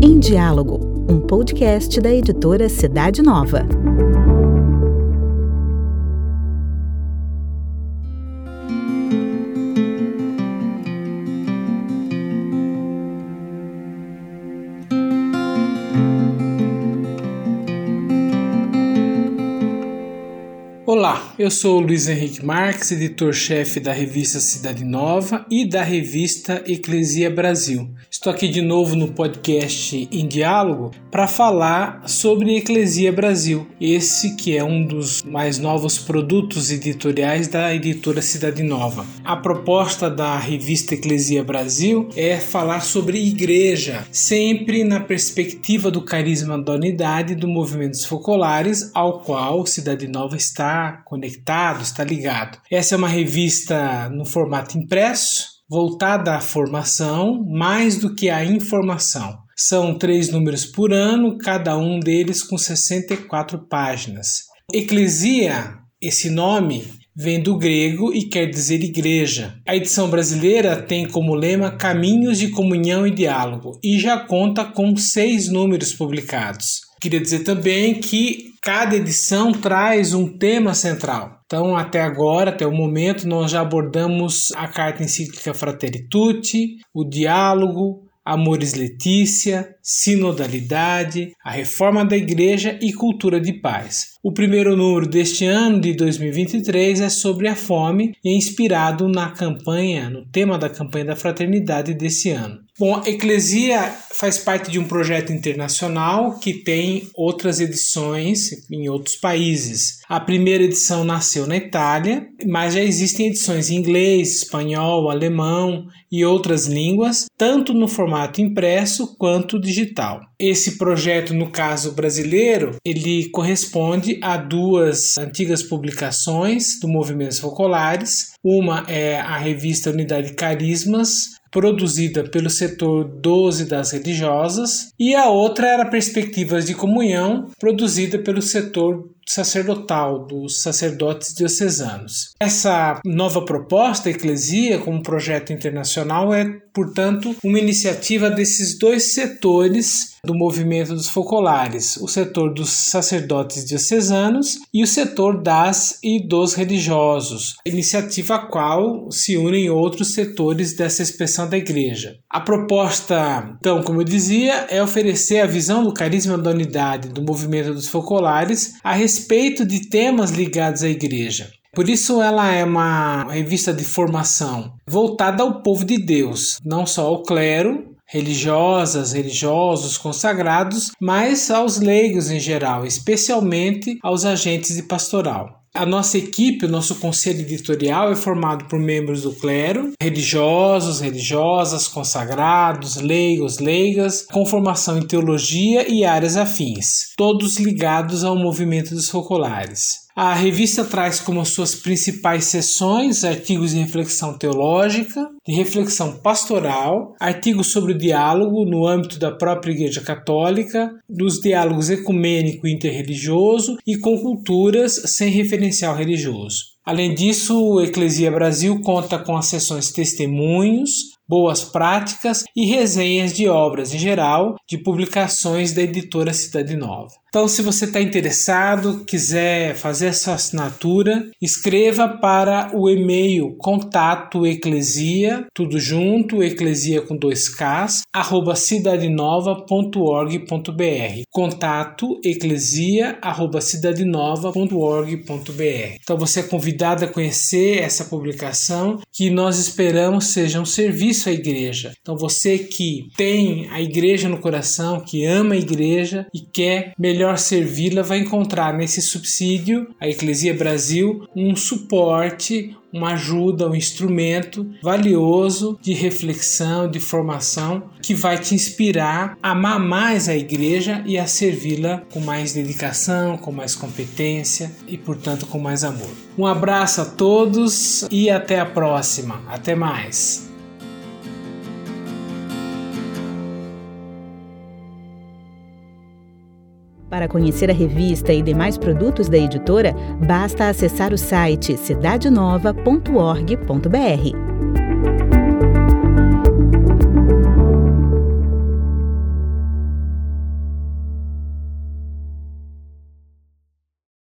Em Diálogo, um podcast da editora Cidade Nova. Olá, eu sou Luiz Henrique Marques, editor-chefe da revista Cidade Nova e da revista Eclesia Brasil. Estou aqui de novo no podcast Em Diálogo para falar sobre Eclesia Brasil, esse que é um dos mais novos produtos editoriais da editora Cidade Nova. A proposta da revista Eclesia Brasil é falar sobre igreja, sempre na perspectiva do carisma da unidade do movimentos focolares ao qual Cidade Nova está conectado, está ligado. Essa é uma revista no formato impresso, voltada à formação mais do que à informação. São três números por ano, cada um deles com 64 páginas. Eclesia, esse nome, vem do grego e quer dizer igreja. A edição brasileira tem como lema Caminhos de Comunhão e Diálogo e já conta com seis números publicados. Queria dizer também que cada edição traz um tema central. Então, até agora, até o momento, nós já abordamos a carta encíclica Fratelli Tutti, o diálogo, Amores Letícia, Sinodalidade, a Reforma da Igreja e Cultura de Paz. O primeiro número deste ano, de 2023, é sobre a fome e é inspirado na campanha, no tema da campanha da fraternidade desse ano. Bom, a Eclesia faz parte de um projeto internacional que tem outras edições em outros países. A primeira edição nasceu na Itália, mas já existem edições em inglês, espanhol, alemão e outras línguas, tanto no formato impresso quanto digital. Esse projeto, no caso brasileiro, ele corresponde a duas antigas publicações do Movimentos Focolares. Uma é a revista Unidade Carismas, produzida pelo setor 12 das religiosas, e a outra era Perspectivas de Comunhão, produzida pelo setor sacerdotal dos sacerdotes diocesanos. Essa nova proposta, Eclesia, como projeto internacional, é, portanto, uma iniciativa desses dois setores do movimento dos focolares, o setor dos sacerdotes diocesanos e o setor das e dos religiosos, iniciativa a qual se unem outros setores dessa expressão da igreja. A proposta, então, como eu dizia, é oferecer a visão do carisma da unidade do movimento dos focolares a respeito de temas ligados à igreja. Por isso ela é uma revista de formação voltada ao povo de Deus, não só ao clero, religiosas, religiosos, consagrados, mas aos leigos em geral, especialmente aos agentes de pastoral. A nossa equipe, o nosso conselho editorial é formado por membros do clero, religiosos, religiosas, consagrados, leigos, leigas, com formação em teologia e áreas afins, todos ligados ao movimento dos focolares. A revista traz como suas principais seções artigos de reflexão teológica, de reflexão pastoral, artigos sobre o diálogo no âmbito da própria Igreja Católica, dos diálogos ecumênico e interreligioso e com culturas sem referencial religioso. Além disso, o Eclesia Brasil conta com as sessões Testemunhos, Boas Práticas e resenhas de obras em geral de publicações da editora Cidade Nova. Então, se você está interessado, quiser fazer essa assinatura, escreva para o e-mail contato eclesia, tudo junto, eclesia com dois Ks, arroba cidadenova.org.br. Contato eclesia, arroba cidadenova.org.br. Então, você é convidado a conhecer essa publicação que nós esperamos seja um serviço à igreja. Então, você que tem a igreja no coração, que ama a igreja e quer melhor servi-la vai encontrar nesse subsídio, a Eclesia Brasil, um suporte, uma ajuda, um instrumento valioso de reflexão, de formação, que vai te inspirar a amar mais a igreja e a servi-la com mais dedicação, com mais competência e, portanto, com mais amor. Um abraço a todos e até a próxima. Até mais. Para conhecer a revista e demais produtos da editora, basta acessar o site cidadenova.org.br.